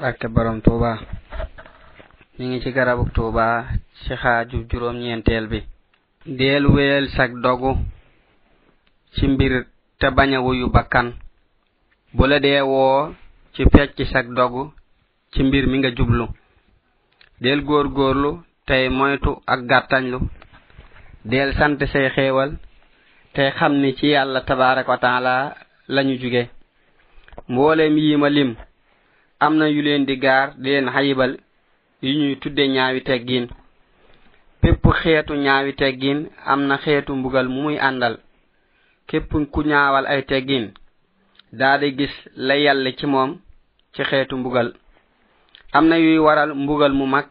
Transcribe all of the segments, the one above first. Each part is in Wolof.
barke borom tuuba ñu ngi ci garabu tuuba ci xaaju juróom ñeenteel bi deel wéyal sag dogu ci mbir te bañ a wuyu bakkan bu la dee woo ci fecc sag dogu ci mbir mi nga jublu del góor góorlu tey moytu ak gàttañlu del sant say xéewal te xam ni ci yàlla tabaaraka wa taala lañu jóge mboolem yi ma lim am na yu leen di gaar di leen xayibal yu ñuy tudde ñaawi teggiin bépp xeetu ñaawi teggiin am na xeetu mbugal mu muy àndal képp ku ñaawal ay teggiin daa di gis la yàlla ci moom ci xeetu mbugal am na yuy waral mbugal mu mag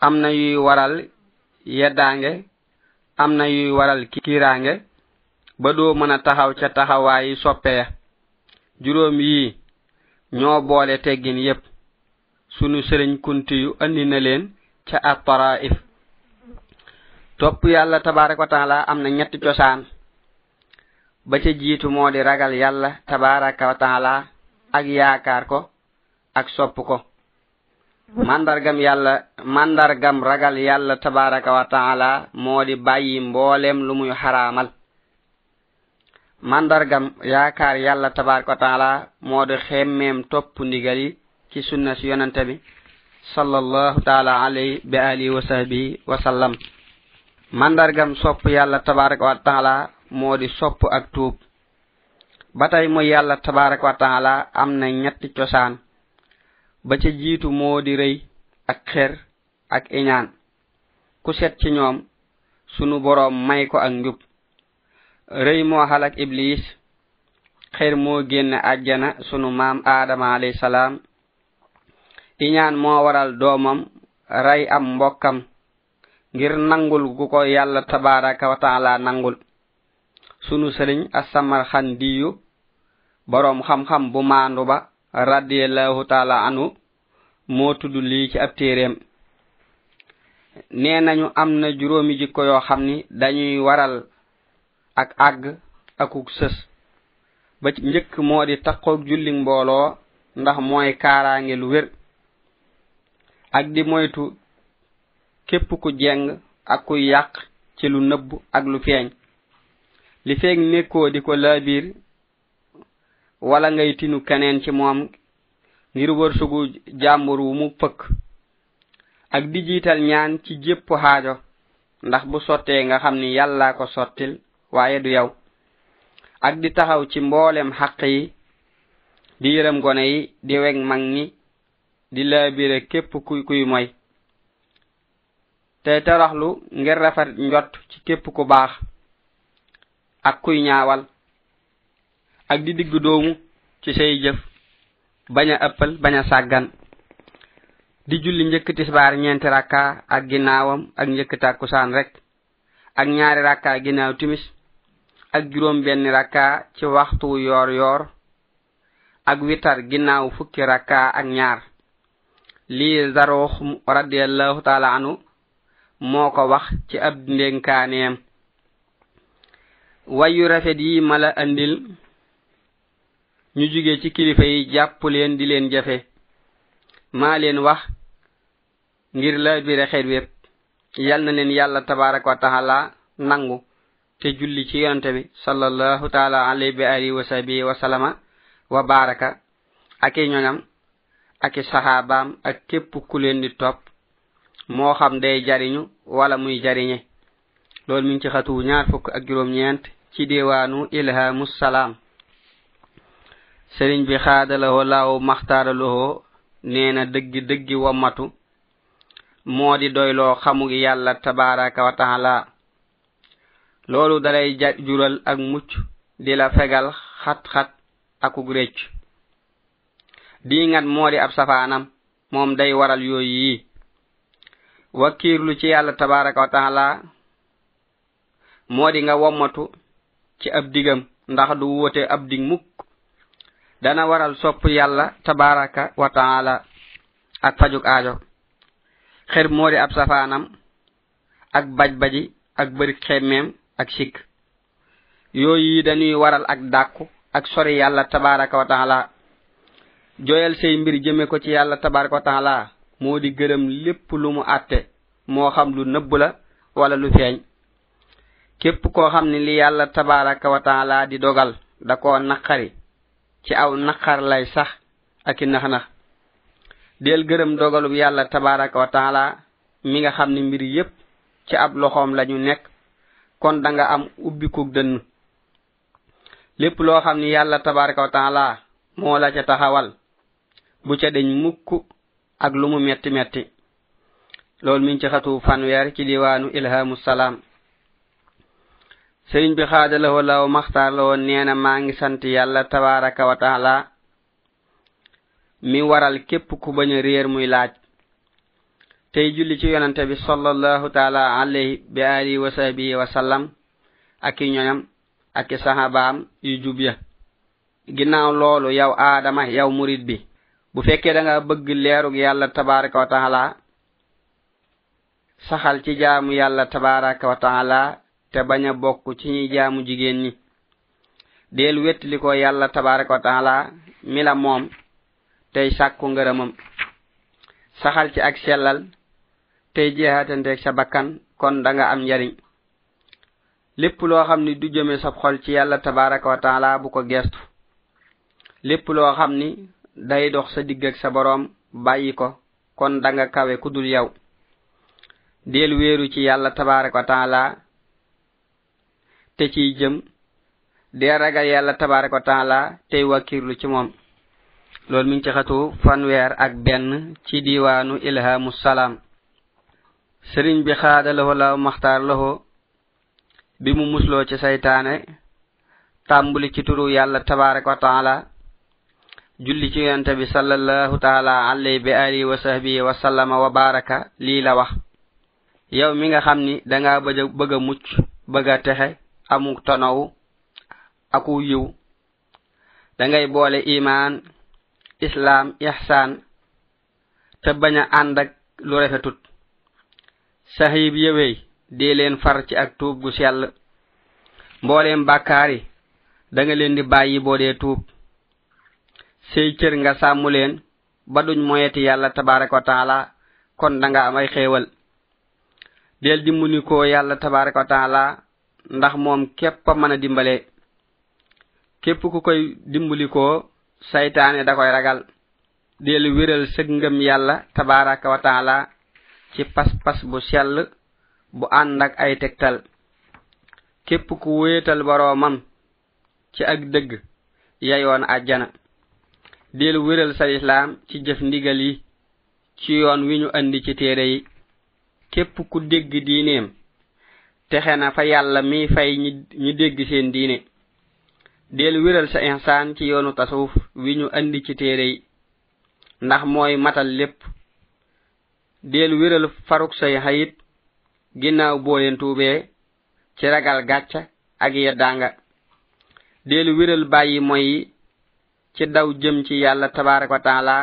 am na yuy waral yeddaange am na yuy waral kiiraange ba doo mën a taxaw ca taxawaayi soppe ya juróom yii ñoo boole teggin yépp sunu sëriñ kunti yu andi na leen ca ak paraif topp yàlla tabaraka wa taala am na ñetti cosaan ba ca jiitu moo di ragal yàlla tabaraka wa taala ak yaakaar ko ak sopp ko màndargam yàlla màndargam ragal yàlla tabaraka wa taala moo di bàyyi mbooleem lu muy xaraamal màndargam yaakaar yàlla tabaraka wa taala moo di xemmeem topp ndigal yi ci sunna si yonente bi sallallahu taala alayhi bi alihi wa sahbihi wa sallam màndargam sopp yàlla tabaraka wa taala moo di sopp ak tuub ba tey mooy yàlla tabaraka wa taala am na ñetti cosaan ba ca jiitu moo di rëy ak xer ak iñaan ku set ci ñoom sunu boroom may ko ak njub rëy moo xalak iblis xër moo génn àjjana sunu maam aadama alayhi salaam iñaan moo waral doomam ray am mbokkam ngir nangul gu ko yàlla tabaraka wa taala nangul sunu sëriñ asamar xan diyu boroom xam-xam bu maandu ba radiallahu taala anu moo tudd lii ci ab téeréem nee nañu am na juróomi jikko yoo xam ni dañuy waral ak àgg akuk sës ba ci njëkk moo di taqoog julli mbooloo ndax mooy kaaraange lu wér ak di moytu képp ku jeng ak ku yàq ci lu nëbb ak lu feeñ li feeg nekkoo di ko laabiir wala ngay tinu keneen ci moom ngir wërsëgu jàmbur wu mu pëkk ak di jiital ñaan ci jépp xaajo ndax bu sottee nga xam ni yàllaa ko sottil waaye du yow ak di taxaw ci mboolem xaq yi di yërëm gone yi di weg mag ñi di laabire képp kuy kuy moy te toroxlu ngir rafet njot ci képp ku baax ak kuy ñaawal ak di digg doomu ci say jëf bañ a ëppal bañ a sàggan di julli njëkk tisbaar ñeenti rakka ak ginnaawam ak njëkk tàkkusaan rek ak ñaari rakka ginnaaw timis ak juróom benn rakka ci waxtu yoor yoor ak witar ginnaaw fukki rakka ak ñaar lii zaroox radiallahu taala anu moo ko wax ci ab ndénkaaneem wayu rafet yi mala andil ñu jóge ci kilifa yi jàpp leen di leen jafe maa leen wax ngir la bire xeet wépp yal na leen yàlla tabaraka wa taala nangu te julli ci yonante bi sallallahu taala alayhi bi alihi wa sahbihi wa salama wa baraka ak i ñoñam ak i saxaabaam ak képp ku leen di topp moo xam day jariñu wala muy jariñe loolu mi ngi ci xatu ñaar fukk ak juróom ñeent ci diwaanu ilhamu salaam sëriñ bi xaadalawoo laaw maxtaaralowoo nee na dëgg dëggi wammatu moo di doyloo xamug yàlla tabaraka wa taala loolu dalay jural ak mucc di la fegal xat-xat akug récc diingat moo di ab safaanam moom day waral yooyu yi wakkiirlu ci yàlla tabaraka wa taala moo di nga wommatu ci ab digam ndax du wóote ab dig mukk dana waral sopp yàlla tabaraka wa taala ak fajuk aajo xër moo di ab safaanam ak baj-baji ak bëri xemmeem ak sikk yooyu yi dañuy waral ak dàkku ak sori yàlla tabaraka wa taala joyal say mbir jëme ko ci yàlla tabaraka wa taala moo di gërëm lépp lu mu àtte moo xam lu nëbb la wala lu feeñ képp koo xam ne li yàlla tabaraka wa taala di dogal da koo naqari ci aw naqar lay sax ak i nax-nax del gërëm dogalub yàlla tabaraka wa taala mi nga xam ni mbir yépp ci ab loxoom lañu nekk kon danga am ubbikug dënn lépp loo xam ni yàlla tabaraka wa taala moo la ca taxawal bu ca deñ mukk ak lu mu metti metti loolu mi ngi ci xatu fanweer ci diwaanu ilhamu salaam sëriñ bi xaada lawoo law maxtaar lawoo nee na maa ngi sant yàlla tabaraka wa taala mi waral képp ku bañ a réer muy laaj tey julli ci yonante bi sallallahu taala alayhi bi alihi wa sahbihi wa sallam ak i ñoñam ak i sahabaam yu jub ya ginnaaw loolu yow aadama yow murid bi bu fekkee da nga bëgg leerug yàlla tabaraka wa taala saxal ci jaamu yàlla tabaraka wa taala te bañ a bokk ci ñi jaamu jigéen ñi deel wettli ko yàlla tabaraka wa taala mi la moom tey sàkku ngërëmam saxal ci ak sellal tey jeexatanteeg sa bakkan kon da nga am njariñ lépp loo xam ni du jëme sab xol ci yàlla tabaraka wa taala bu ko geestu lépp loo xam ni day dox sa digg ak sa boroom bàyyi ko kon da nga kawe ku dul yow del wéeru ci yàlla tabaraka wa taala te ciy jëm dee ragal yàlla tabaraka wa taala tey wakkirlu ci moom loolu mi ngi ci xatu fanweer ak benn ci diiwaanu ilhamu salaam sëriñ bi xaada laxo la maxtaar laxo bi mu musloo ci saytaane tàmbuli ci turu yàlla tabaraka wa taala julli ci yonente bi sallallahu taala alay bi alihi wa sahbihi wa sallama wa baraka lii la wax yow mi nga xam ni danga bëj bëgg a mucc bëgg a texe amuk tonow aku yiw dangay boole imaan islaam ihsaan te bañ a ànd ak lu rafetut sahib yëwey dee leen far ci ak tuub gu sell mbooleem bàkkaar yi da nga leen di bàyyi boo dee tuub sey cër nga sàmm leen ba duñ moyeti yàlla tabaraka wa taala kon da nga am ay xéewal del di muni ko yàlla tabaraka wa taala ndax moom képp a mën a dimbale képp ku koy dimbali ko saytaane da koy ragal del wéral sëg ngëm yàlla tabaraka wa taala ci pas-pas bu sell bu ànd ak ay tegtal képp ku wéetal boroomam ci ak dëgg yayoon àjjana del wéral sa lislaam ci jëf ndigal yi ci yoon wi ñu andi ci téere yi képp ku dégg diineem texe na fa yàlla mi fay ñi ñi dégg seen diine del wéral sa ihsaan ci yoonu tasawuf wi ñu andi ci téere yi ndax mooy matal lépp del wéral faruk say xayit ginnaaw boo leen tuubee ci ragal gàcca ak yeddaanga del wéral bàyyi moy yi ci daw jëm ci yàlla tabaaraka wa taala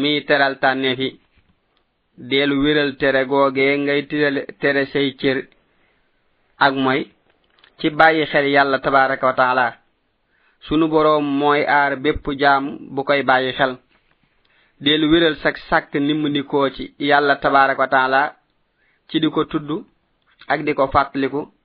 mi teral tànneef yi deel wéral tere googee ngay tirale tere say cër ak mooy ci bàyyi xel yàlla tabaraka wa taala sunu boroom mooy aar bépp jaam bu koy bàyyi xel deel wéral sag sàkk nimm ni koo ci yàlla tabaraka wa taala ci di ko tudd ak di ko fàttaliku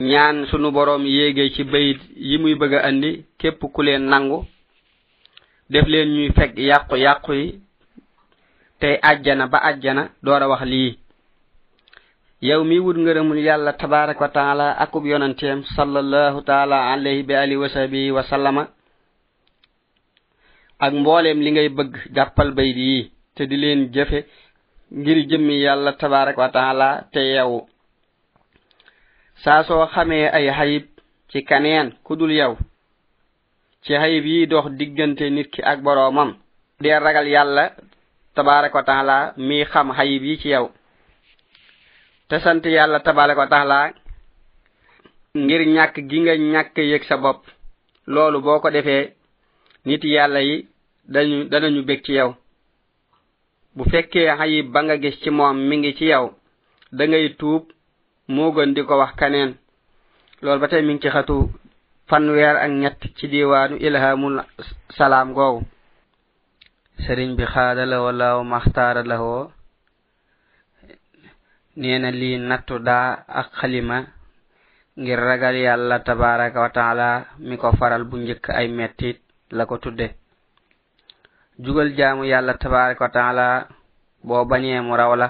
ñaan sunu boroom yéege ci bayit yi muy bëgg a andi képp ku leen nangu def leen ñuy fekk yàqu yàqu yi tey àjjana ba àjjana door a wax lii yow mi wut ngërëmul yàlla tabaraka wa taala akub yonanteem sallallahu taala alayhi bi alihi wa sahbihi wa sallama ak mbooleem li ngay bëgg jàppal bay di yi te di leen jëfe ngir jëmmi yàlla tabarak wa taala te yeewu saa soo xamee ay xayib ci kaneen ku dul yow ci xayib yi dox diggante nit ki ak boroomam dee ragal yàlla tabarak wa taala mi xam xayib yi ci yow te sant yàlla tabarak wa taala ngir ñàkk gi nga ñàkk yëg sa bopp loolu boo ko defee nit yàlla yi dañu danañu bég ci yow bu fekkee ayib ba nga gis ci moom mi ngi ci yow da ngay tuub moo gën di ko wax kaneen loolu ba tey mi ngi ci xatu fanweer ak ñett ci diiwaanu ilhamul salaam googu sëriñ bi xaada la wala maxtaara la woo nee na lii nattu daa ak xalima ngir ragal yàlla tabaraka wa taala mi ko faral bu njëkk ay mettit la ko tudde jugal jaamu yàlla tabaraka wa taala boo bañee mu raw la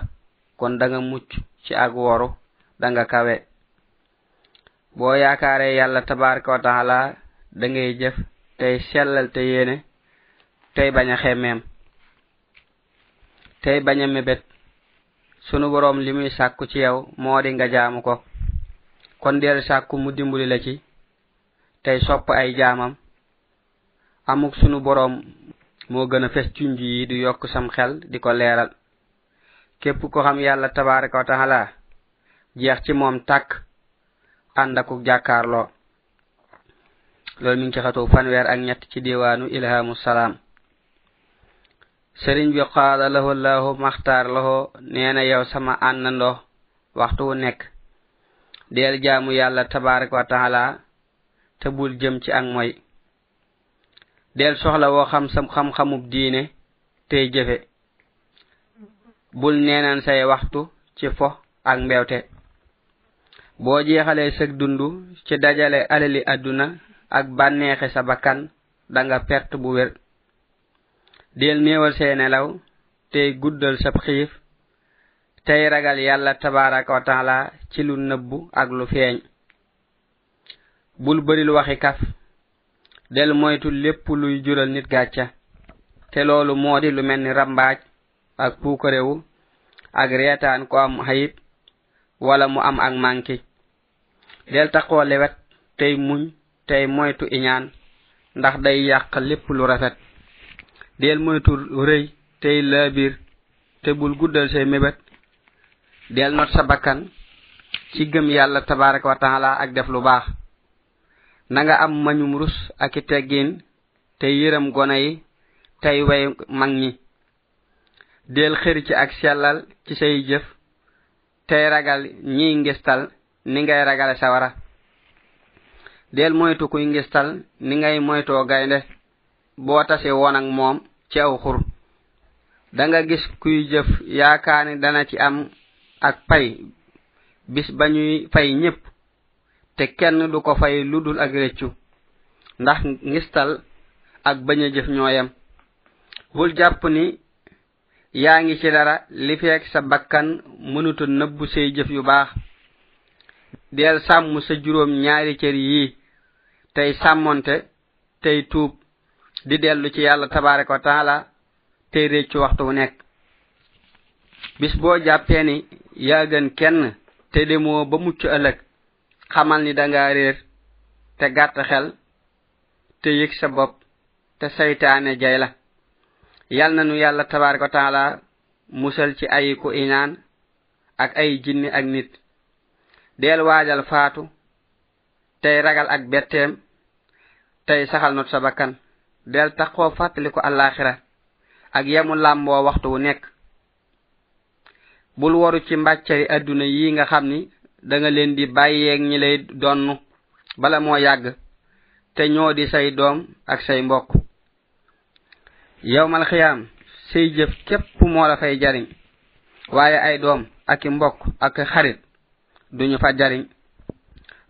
kon da nga mucc ci ak woru da nga kawe boo yaakaaree yàlla tabaraka wa taala da ngay jëf tey sellal te yéene tey bañ a xemmeem tey bañ a mébét sunu boroom li muy sàkku ci yow moo di nga jaamu ko kon deel sàkku mu dimbali la ci tey sopp ay jaamam amuk sunu boroom moo gën a fes junj yi di yokk sam xel di ko leeral képp ko xam yàlla tabaraka wa taala jeex ci moom tàkk ànd akuk jàkkaarloo loolu mi ngi ci xatu fanweer ak ñett ci diwaanu ilhamu salaam sëriñ bi qaala lahu llahu maxtaar lahu nee na yow sama àndandoo waxtu wu nekk deel jaamu yàlla tabarak wa taala te bul jëm ci ak moy del soxla woo xam sam xam-xamub diine tey jëfe bul neenan say waxtu ci fo ak mbewte boo jeexalee sëg dund ci dajale alali àdduna ak bànneexe sa bakkan da nga perte bu wér del néewal say nelaw tey guddal sab xiif tey ragal yàlla tabaraka wa taala ci lu nëbbu ak lu feeñ bul bëril waxi kaf del moytu lépp luy jural nit gàcca te loolu moo di lu mel ni rambaaj ak puukarewu ak reetaan ko am xayib wala mu am ak manki del taqoo lewet tey muñ tey moytu iñaan ndax day yàq lépp lu rafet del moytu rëy tey laabir te bul guddal say mébét del not sa bakkan ci gëm yàlla tabarak wa taala ak def lu baax na nga am mañum rus ak i teggin te yërëm gone yi tey way mag ñi del xër ci ak sellal ci say jëf tey ragal ñiy ngistal ni ngay ragale sawara del moytu kuy ngistal ni ngay moytoo gaynde boo tase woon ak moom ci aw xur da nga gis kuy jëf yaakaar ni dana ci am ak pay bis ba ñuy fay ñépp te kenn du ko fay lu dul ak réccu ndax ngistal ak bañ a jëf ñooyam bul jàpp ni yaa ngi ci dara li feek sa bakkan mënuta nëbbu say jëf yu baax deel sàmm sa juróom ñaari cër yii tey sàmmonte tey tuub di dellu ci yàlla tabaare ko taala tey réccu waxtu wu nekk bis boo jàppee ni yaa gën kenn te demoo ba mucc ëllëg xamal ni danga réer te gàtt xel te yëg sa bopp te saytaane jay la yal na nu yàlla tabaaraka wa taala musal ci ay ku iñaan ak ay jinni ak nit deel waajal faatu tey ragal ak betteem tey saxal not sa bakkan del taxoo fàttaliku àllaaxira ak yamu làmboo waxtu wu nekk bul waru ci mbàccari àdduna yi nga xam ni da nga leen di bàyyeeg ñi lay donn bala moo yàgg te ñoo di say doom ak say mbokk yowmal xiyaam say jëf képp moo la fay jariñ waaye ay doom ak mbokk ak xarit duñu fa jariñ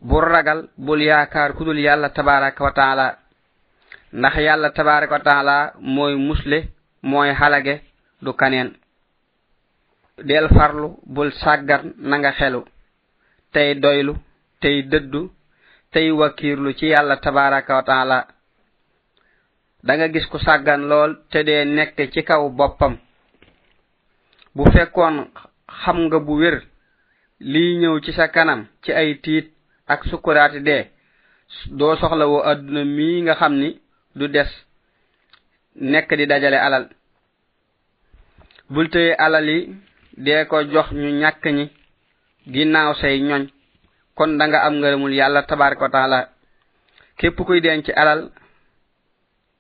bul ragal bul yaakaar ku dul yàlla tabaraka wa taala ndax yàlla tabaaraka wa taala mooy musle mooy xalage du kaneen del farlu bul sàggan na nga xelu tey doylu tey dëddu tey wakiirlu ci yàlla tabaaraka wa taala da nga gis ku sàggan lool te dee nekk ci kaw boppam bu fekkoon xam nga bu wér liy ñëw ci sa kanam ci ay tiit ak sukkuraati dee doo soxla woo àdduna mii nga xam ni du des nekk di dajale alal bul tëye alal yi dee ko jox ñu ñàkk ñi ginnaaw say ñoñ kon da nga am ngërëmul yàlla tabaraka wa taala képp kuy denc alal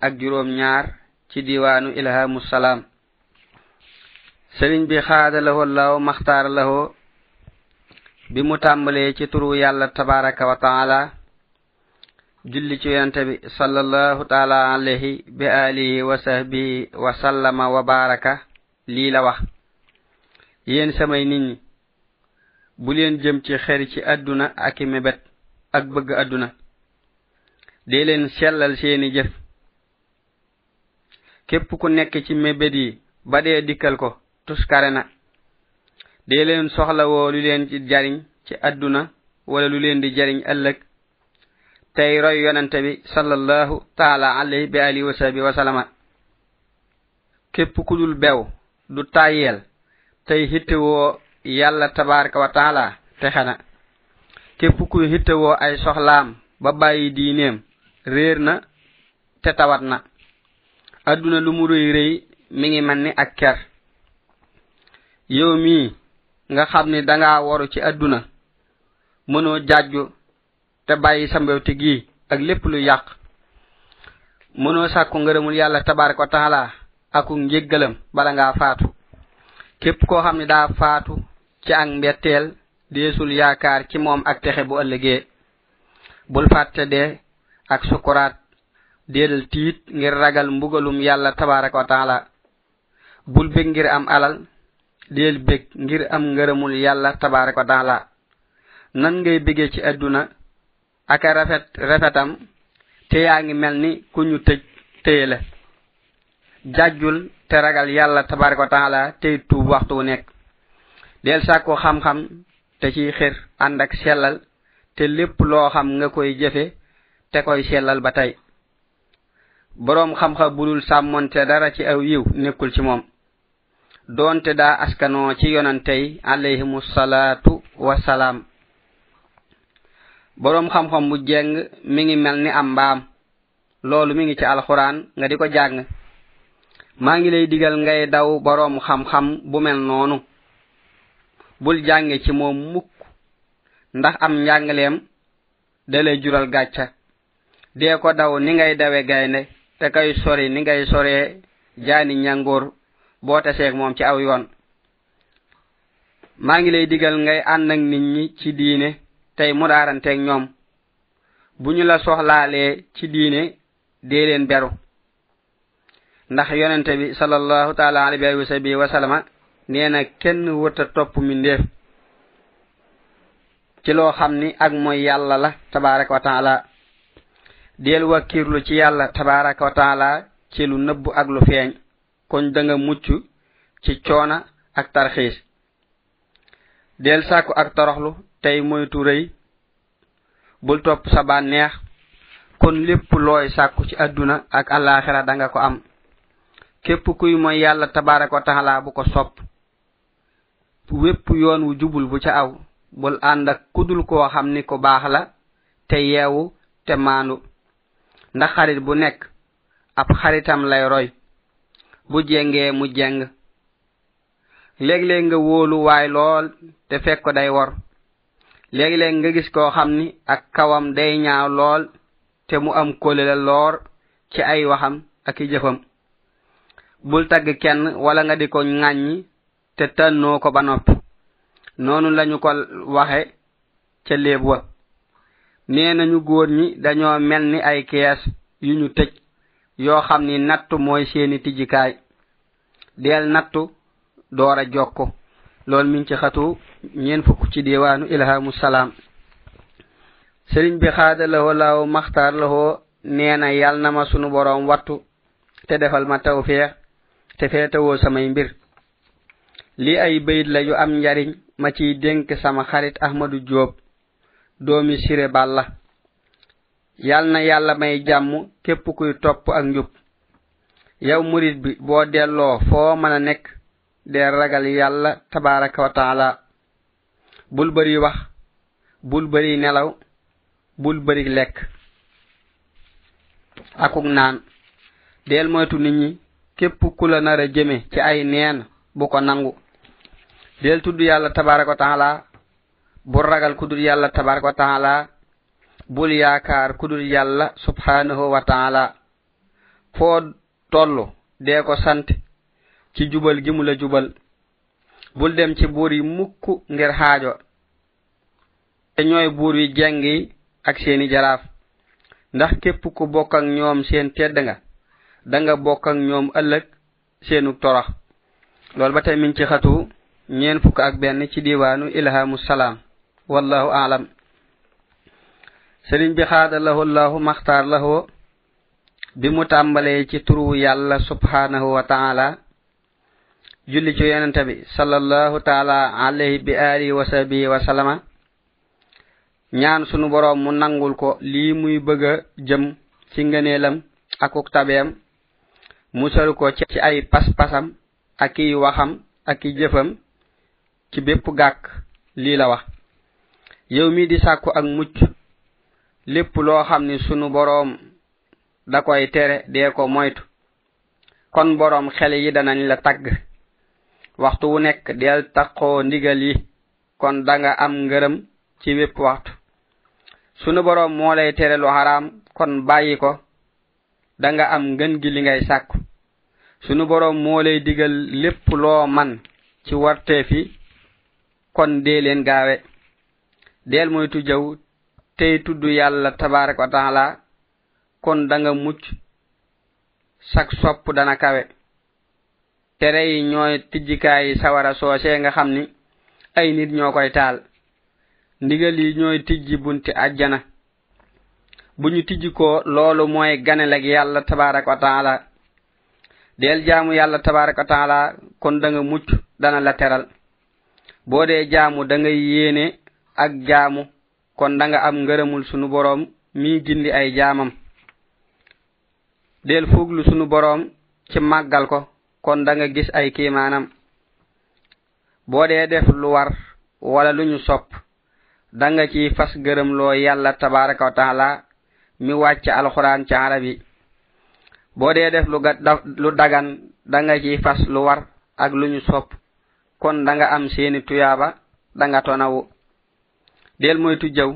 ak juróom ñaar ci diwaanu ilhamu salaam sëriñ bi xaada lahoo law maxtaar lahoo bi mu tàmbalee ci turu yàlla tabaraka wa taala julli ci yonente bi sallallahu taala alayhi bi alihi wa sahbihi wa sallama wa baraka lii la wax yéen samay nit ñi bu leen jëm ci xeri ci àdduna ak i mébét ak bëgg àdduna dee leen sellal seeni jëf képp ku nekk ci mébét yi ba dee dikkal ko tuskare na dee leen soxlawoo lu leen ci jariñ ci àdduna wala lu leen di jariñ ëllëg tey roy yonante bi sallallahu taala alayhi bi alihi wa sahbi wa salama képp ku dul bew du tàyyeel tey hittewoo yàlla tabaraka wa taala texe na képp ku hittewoo ay soxlaam ba bàyyi diineem réer na te tawat na àdduna lu mu rëy rëy mi ngi mel ni ak ker yow mii nga xam ni danga waru ci àdduna mënoo jàjju te bàyyi sa mbewte gii ak lépp lu yàq mënoo sàkku ngërëmul yàlla tabaaraka wa taala aku njéggalam bala ngaa faatu képp koo xam ne daa faatu ci ak mbetteel deesul yaakaar ci moom ak texe bu ëllëgee bul fàtte dee ak sukuraat déedal tiit ngir ragal mbugalum yàlla tabaaraka wa taala bul bég ngir am alal deel bég ngir am ngërëmul yàlla tabaaraka wa taala nan ngay bégee ci àdduna ak rafet rafetam te yaa ngi mel ni ku ñu tëj téye la jàjjul te ragal yàlla tabaaraka wa taala tey tuub waxtu wu nekk del sàkku xam-xam te ciy xir ànd ak sellal te lépp loo xam nga koy jëfe te koy sellal ba tey boroom xam-xam bu dul sàmmonte dara ci aw yiw nekkul ci moom doonte daa askanoo ci yonantey alayhimu salaatu wasalaam boroom xam-xam bu jeng mi ngi mel ni am mbaam loolu mi ngi ci alxuraan nga di ko jàng maa ngi lay digal ngay daw boroom xam-xam bu mel noonu bul jànge ci moom mukk ndax am njàngaleem da lay jural gàcca dee ko daw ni ngay dawe gaynde te kay sori ni ngay soree jaani ñàngoor boo taseeg moom ci aw yoon maa ngi lay digal ngay ànd ak nit ñi ci diine tey mu daaranteeg ñoom bu ñu la soxlaalee ci diine dee leen beru ndax yonente bi sallallahu taala alayhi wa sahbihi wa sallama nee na kenn wërta topp mi ndéef ci loo xam ni ak mooy yàlla la tabaraka wa taala deel wakkirlu ci yàlla tabaraka wa taala ci lu nëbb ak lu feeñ kon da nga mucc ci coona ak tarxiis deel sàkku ak toroxlu tey moytu rëy bul topp sa bànneex kon lépp looy sàkku ci àdduna ak àllaaxira danga ko am képp kuy mooy yàlla tabaaraka wa taala bu ko sopp wépp yoon wu jubul bu ca aw bul ànd ak kudul koo xam ni ko baax la te yeewu te maandu ndax xarit bu nekk ab xaritam lay roy bu jengee mu jeng léeg-léeg nga wóolu waay lool te fekk ko day wor léeg-léeg nga gis koo xam ni ak kawam day ñaaw lool te mu am kóllëre loor ci ay waxam ak i jëfam bul tagg kenn wala nga di ko ŋàññi te tànnoo ko ba noppi noonu lañu ko waxe ca léeb wa nee nañu góor ñi dañoo mel ni ay kees yu ñu tëj yoo xam ni natt mooy seeni tijjikaay deel nattu door a jokk loolu mi ngi ci xatu ñeen fukk ci diwaanu ilhamu salaam sëriñ bi xaada lawoo laaw maxtaar lawoo nee na yàlla na ma sunu boroom wattu te defal ma tawfeex te feetawoo samay mbir li ay bayit la yu am njariñ ma ciy dénk sama xarit ahmadu jóob doomi sire bàlla yal na yàlla may jàmm képp kuy topp ak njub yow murit bi boo delloo foo mën a nekk dee ragal yàlla tabaraka wa taala bul bëri wax bul bëri nelaw bul bëri lekk akuk naan deel moytu nit ñi képp ku la nar a jëme ci ay neen bu ko nangu deel tudd yàlla tabaraka wa taala bul ragal ku dul yàlla tabaraka wa taala bul yaakaar ku dul yàlla subhanahu wa taala foo toll dee ko sant ci jubal gi mu la jubal bul dem ci buur yi mukk ngir xaajo te ñooy buur yi jeng yi ak seeni jaraaf ndax képp ku bokk ak ñoom seen tedd nga da nga bokk ak ñoom ëllëg seenu torax loolu ba tey mi ngi ci xatu ñeen fukk ak benn ci diiwaanu ilhamu salaam wallahu alam sëriñ bi xaada lahu llahu maxtaar lahu bi mu tàmbalee ci turu yàlla subhaanahu wa taala julli ci yonente bi sallallahu taala alayhi bi alihi wa sahbihi wa sallama ñaan sunu boroom mu nangul ko lii muy bëgg a jëm ci ngëneelam akuk tabeem musal ko ci ay pas-pasam ak i waxam ak i jëfam ci bépp gàkk lii la wax yow mi di sàkku ak mucc lépp loo xam ni sunu boroom da koy tere dee ko moytu kon boroom xel yi danañ la tagg waxtu wu nekk del taqoo ndigal yi kon danga am ngërëm ci wépp waxtu sunu boroom moo lay tere lu xaraam kon bàyyi ko da nga am ngën gi li ngay sàkku sunu boroom moo lay digal lépp loo man ci wartee fi kon dee leen gaawe deel mooy tu jaw tey tudd yàlla tabarak wa taala kon da nga mucc sak sopp dana kawe tere yi ñooy tijjikaay yi sawara soosee nga xam ni ay nit ñoo koy taal ndigal yi ñooy tijji bunti àjjana bu ñu tijji ko loolu mooy ganel ak yàlla tabaaraka wa taala deel jaamu yàlla tabaaraka wa taala kon da nga mucc dana la teral boo dee jaamu da nga yéene ak jaamu kon da nga am ngërëmul sunu boroom mii gindi ay jaamam deel fuuglu sunu boroom ci màggal ko kon da nga gis ay kiimaanam boo dee def lu war wala lu ñu sopp da nga ci fas gërëm loo yàlla tabaraka wa taala mi wàcc alxuraan ci arab yi boo dee def lu lu dagan da nga ci fas lu war ak lu ñu sopp kon da nga am seeni tuyaaba da nga tonawu del moytu jëw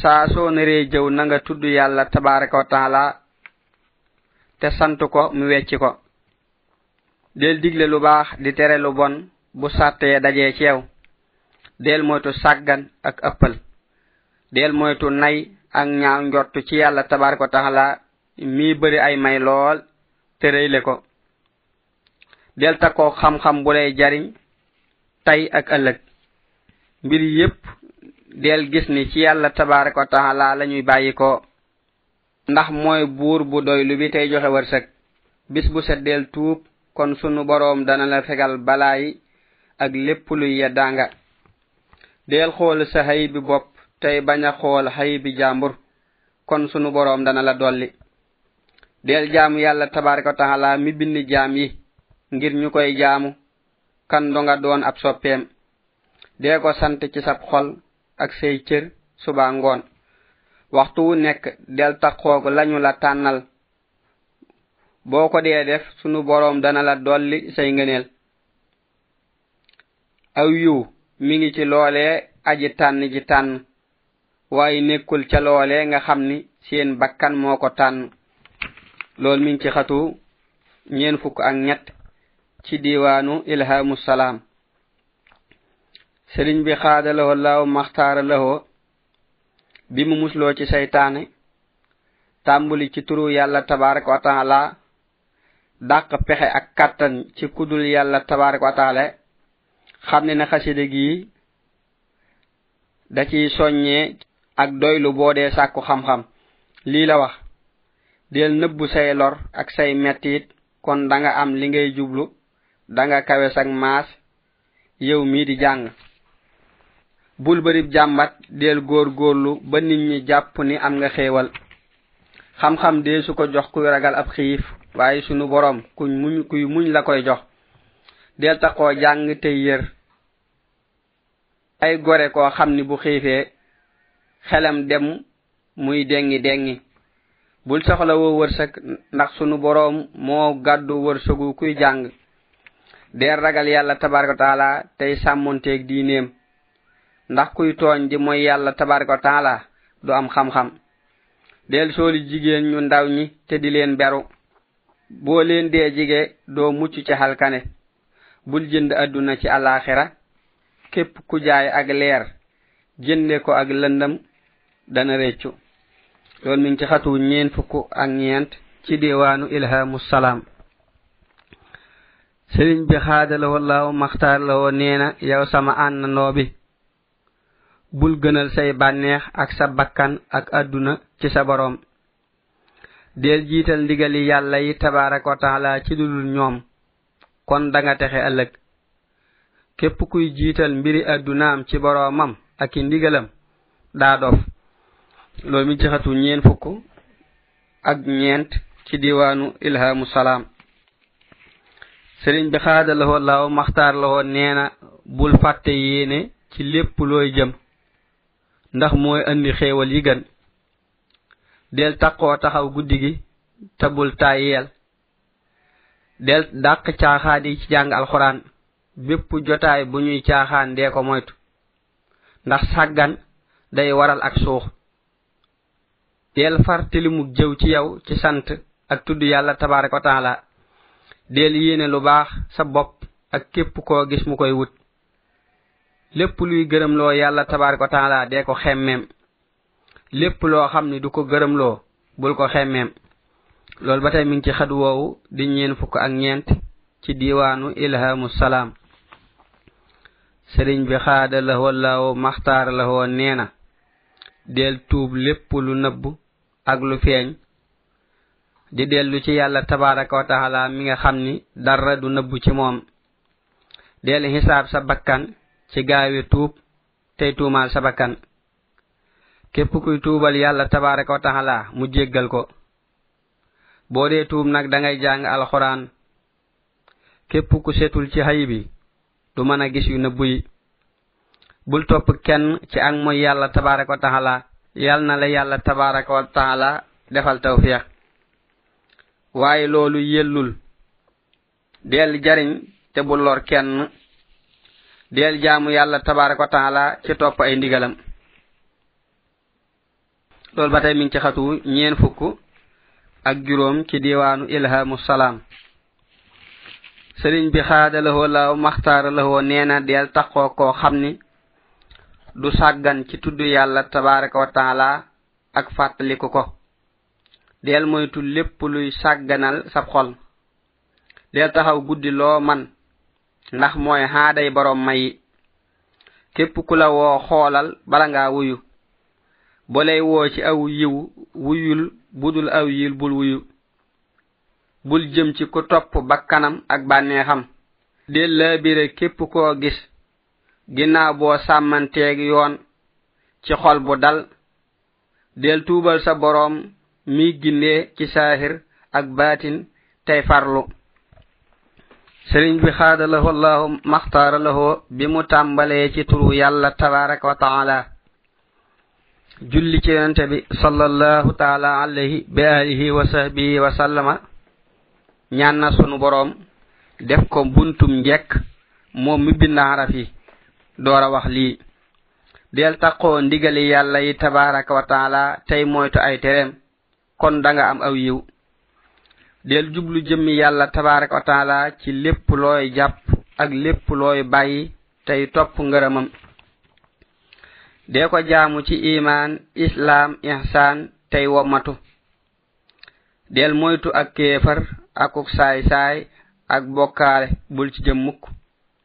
saa soo naree jëw na nga tudd yàlla tabaraka wa taala te sant ko mu wecc ko del digle lu baax di tere lu bon bu sàttee dajee ci yow del moytu sàggan ak ëppal del moytu nay ak ñaaw njort ci yàlla tabaraka wa taala mii bëri ay may lool te réyle ko del takkoo xam-xam bu lay jariñ tey ak ëllëg mbir yépp del gis ni ci yàlla tabaraka wa taala la ñuy bàyyi ko ndax mooy buur bu doy lu bi tey joxe wërsëg bis bu seddeel tuub kon sunu boroom dana la fegal balaay ak lépp luy yeddaanga deel xool sa xay bi bopp tey bañ a xool xay bi jàmbur kon sunu boroom dana la dolli deel jaamu yàlla tabaraka wa taala mi bind jaam yi ngir ñu koy jaamu kan do nga doon ab soppeem dee ko sant ci sab xol ak say cër suba ngoon waxtu wu nekk del taqoog lañu la tànnal boo ko dee def sunu boroom dana la dolli say ngëneel aw yiw mi ngi ci loolee aji tànn ji tànn waaye nekkul ca loolee nga xam ni seen bakkan moo ko tànn lool mi ngi ci xatu ñeen fukk ak ñett ci diiwaanu ilhamu salaam sëriñ bi xaada lawo laaw maxtaara lawo bi mu musloo ci seytaane tàmbuli ci turu yàlla tabaraka wa taala dàq pexe ak kàttan ci kudul yàlla tabaraka wa taala xam ne na xasida gii da ciy soññee ak doylu boo dee sàkku xam-xam lii la wax del nëbbu say lor ak say mettit kon da nga am li ngay jublu da nga kawe sag maas yow mii di jàng bul bari jàmbat deel góor góorlu ba nit ñi jàpp ni am nga xéewal xam-xam dee su ko jox kuy ragal ab xiif waaye sunu borom kuñ muñ kuy muñ la koy jox deel taxoo jàng tey yër ay gore koo xam ni bu xiifee xelam dem muy dengi dengi bul soxla woo wërsëg ndax sunu boroom moo gàddu wërsëgu kuy jàng deer ragal yàlla tabaraka taala tey sàmmonteeg diineem ndax kuy tooñ di mooy yàlla tabaraka taala du am xam-xam del sooli jigéen ñu ndaw ñi te di leen beru boo leen dee jige doo mucc ci halkane bul jënd àdduna ci alaxira képp ku jaay ak leer jënde ko ak lëndëm dana réccu loolu mi ngi ci xatu ñeen fukk ak ñeent ci diwaanu ilhamu salaam sëriñ bi xaadala wallaahu maxtaar la woo nee na yow sama àndandoo bi bul gënal say bànneex ak sa bakkan ak àdduna ci sa boroom del jiital ndigali yàlla yi tabaaraka wa taala ci dudul ñoom kon danga texe ëllëg képp kuy jiital mbiri addunaam ci boroomam ak i ndigalam daa dof loolu mi ci xatu ñeen fukk ak ñeent ci diwaanu ilhamu salaam sëriñ bi xaada laxoo laaw maxtaar laxoo nee na bul fàtte yéene ci lépp looy jëm ndax mooy andi xéewal yi gën del taqoo taxaw guddi gi te bul tàyyeel del dàq caaxaan yi ci jàng alxuraan bépp jotaay bu ñuy caaxaan dee ko moytu ndax sàggan day waral ak suux del far tilimu jëw ci yow ci sant ak tudd yàlla tabaraka wa taala del yéene lu baax sa bopp ak képp koo gis mu koy wut lépp luy gërëm loo yàlla tabaraka wa taala dee ko xemmeem lépp loo xam ni du ko gërëmloo bul ko xemmeem loolu ba tey mi ngi ci xadu woowu di ñeen fukk ak ñeent ci diiwaanu ilhamu salaam sëriñ bi xaada lahoo laawo maxtaar lahoo nee na del tuub lépp lu nëbb ak lu feeñ di dellu ci yàlla tabaraka wa taala mi nga xam ni dara du nëbb ci moom del xisaab sa bakkan ci gaawe tuub tey tuumaal sa bakkan képp kuy tuubal yàlla tabaraka wa taala mu jéggal ko boo dee tuub nag da ngay jàng alxuraan képp ku setul ci xay bi du mën a gis yu nëbbu yi bul topp kenn ci ak mooy yàlla tabaraka wa taala yàlla na la yàlla tabaraka wa taala defal tawfiq waaye loolu yellul deel jariñ te bu lor kenn deel jaamu yàlla tabaaraka taala ci topp ay ndigalam loolu ba tey mi ngi ci xatu ñeen fukk ak juróom ci diwaanu ilhamu salaam sëriñ bi xaada lahoo laaw maxtaara lahoo nee na deel taqoo koo xam ni du sàggan ci tudd yàlla tabaaraka wa taala ak fàttaliku ko deel moytu lépp luy sàgganal sab xol deel taxaw guddi loo man ndax mooy xaaday boroom mayi képp ku la woo xoolal bala ngaa wuyu bo lay woo ci aw yiw wuyul budul aw yil bul wuyu bul jëm ci ku topp bakkanam ak bànneexam del laabire képp koo gis ginnaaw boo sàmmanteeg yoon ci xol bu dal del tuubal sa boroom mi gindee ci saahir ak baatin tey farlu sëriñ bi xaada lahu allahu maxtaara lahu bi mu tàmbalee ci turu yàlla tabaraka wa taala julli ci yonente bi sallallahu taala alayhi bi alihi wa sahbihi wa sallama ñaan na sunu boroom def ko buntum njekk moom mi bind araf yi door a wax lii del taqoo ndigali yàlla yi tabaraka wa taala tey moytu ay tereem kon da nga am aw yiw del jublu jëmmi yàlla tabaraka wa taala ci lépp looy jàpp ak lépp looy bàyyi tey topp ngërëmam dee ko jaamu ci imaan islaam ihsaan tey womatu del moytu ak kéefar akuk saay saay ak bokkaale bul ci jëm mukk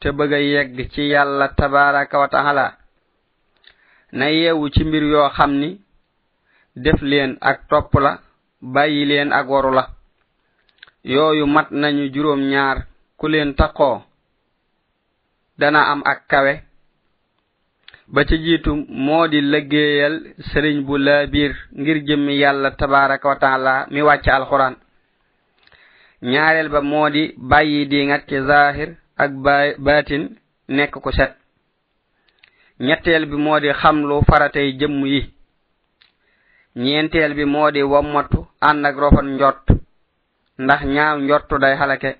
te bëgg a yegg ci yàlla tabaraka wa taala na yeewu ci mbir yoo xam ni def leen ak topp la bàyyi leen ak waru la yooyu mat nañu juróom ñaar ku leen taqoo dana am ak kawe ba ci jiitu moo di liggéeyal sëriñ bu laa biir ngir jëmmi yàlla tabaraka wa taala mi wàcc alxuraan ñaareel ba moo di bàyyi di ngat ci zaahir ak baatin nekk ku set ñetteel bi moo di xamlu faratay jëmm yi ñeenteel bi moo di wammatu ànd ak rofan njort ndax ñaaw njortu day xalake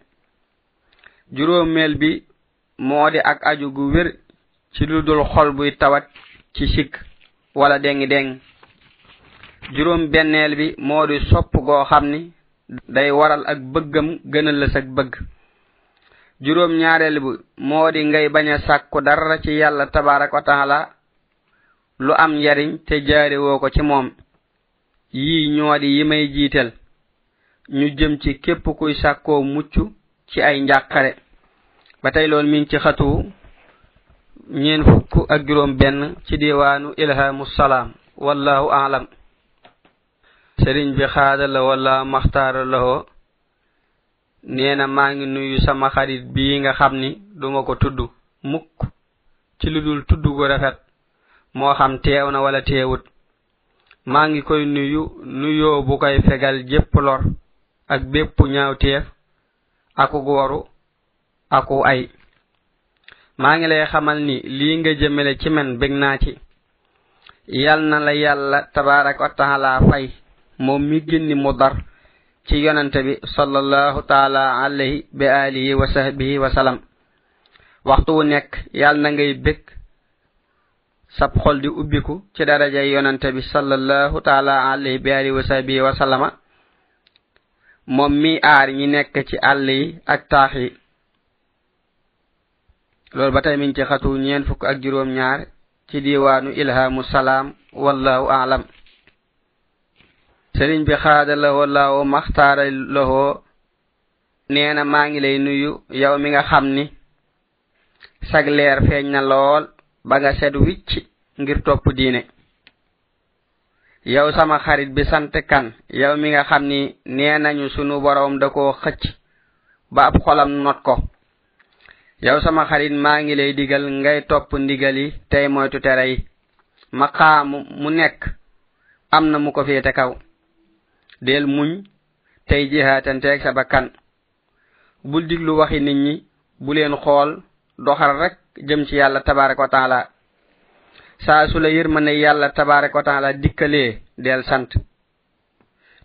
juróomeel bi moo di ak aju gu wér ci lu dul xol buy tawat ci sikk wala dengi deng juróom benneel bi moo di sopp goo xam ni day waral ak bëggam gënal la sag bëgg juróom ñaareel bi moo di ngay bañ a sàkku dara ci yàlla tabarak wa taala lu am njariñ te jaari woo ko ci moom yii ñoo di yi may jiital ñu jëm ci képp kuy sàkkoo mucc ci ay njàqare ba tey loolu mi ngi ci xatu ñeen fukk ak juróom benn ci diwaanu ilhamu salaam wallahu alam sëriñ bi xaada la wala maxtaara laho nee na maa ngi nuyu sama xarit bii nga xam ni duma ko tudd mukk ci lu dul tudd gu rafet moo xam teew na wala teewut maa ngi koy nuyu nuyoo bu koy fegal jépp lor ak bépp ñaawteef aku waru aku ay maa ngi lay xamal ni lii nga jëmale ci men bég naa ci yal na la yàlla tabaaraka wa taala fay moom mi génni mu dar ci yonante bi sallallahu taala alayhi bi alihi wa sahbihi wa salam waxtu wu nekk yal na ngay bég sab xol di ubbiku ci daraja yonante bi sallallahu taala alayhi bi alihi wa sahbihi wa sallama moom mi aar ñi nekk ci àll yi ak taax yi loolu ba tey mi ngi ci xatu ñeen fukk ak juróom ñaar ci diiwaanu ilhamu salaam wallahu alam sëriñ bi xaada lahoo laawo maxtaara lahoo nee na maa ngi lay nuyu yow mi nga xam ni sag leer feeñ na lool ba nga set wicc ngir topp diine yow sama xarit bi sant kan yow mi nga xam ni nee nañu sunu boroom da koo xëcc ba ab xolam not ko yow sama xarit maa ngi lay digal ngay topp ndigal yi tey moytu tere yi maqaamu mu nekk am na mu ko féete kaw del muñ tey jihaatanteeg sa bakkan bul diglu waxi nit ñi bu leen xool doxal rek jëm ci yàlla tabaraka wa taala saa su la yërmane yàlla tabaraka wa taala dikkalee del sant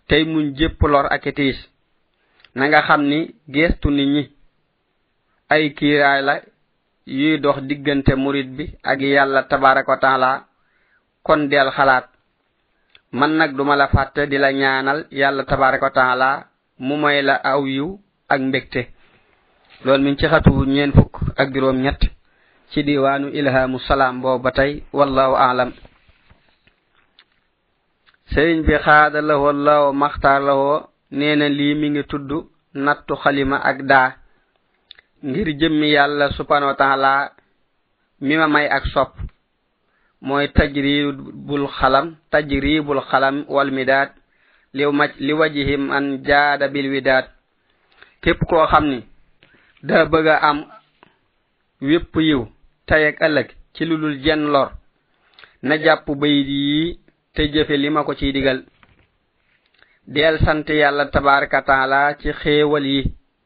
tey muñ jépp lor ak tiis na nga xam ni geestu nit ñi ay kiiraay la yuy dox diggante murid bi ak yàlla tabaraka wa taala kon del xalaat man nag duma la fàtte di la ñaanal yàlla tabaraka wa taala mu may la aw yiw ak mbégte loolu mi ngi ci xatu ñeen fukk ak juróom ñett ci diwaanu ilhamu salaam boobu ba tey wallahu aalam sëriñ bi xaada lawoo lawo maxtaar lawoo nee na lii mi ngi tudd nattu xalima ak daa ngir jëmmi yàlla subhanahu wa taala mi ma may ak sopp mooy tajribul xalam tajribul xalam wal midaad li maj li wajihim an jaada bil widaad képp koo xam ni daa bëgg a am wépp yiw tey ak ëllëg ci lu dul jenn lor na jàpp bayit yi te jëfe li ma ko ciy digal deel sant yàlla tabaraka taala ci xéewal yi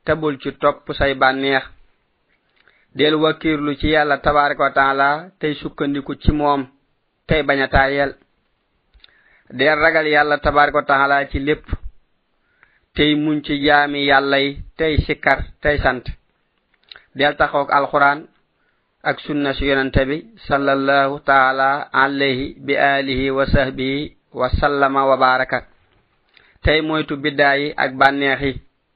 tabul ci topp say bànneex del wakiirlu ci yàlla tabaraka wa taala tey sukkandiku ci moom tey bañ a taayel del ragal yàlla tabaraka wa taala ci lépp tey muñ ci jaami yàlla yi tey sikkar tey sant del taxook alxuraan ak sunna si yonente bi sallallahu taala alayhi bi alihi wa sahbihi wa sallama wa baraka tey moytu biddaa yi ak bànneex yi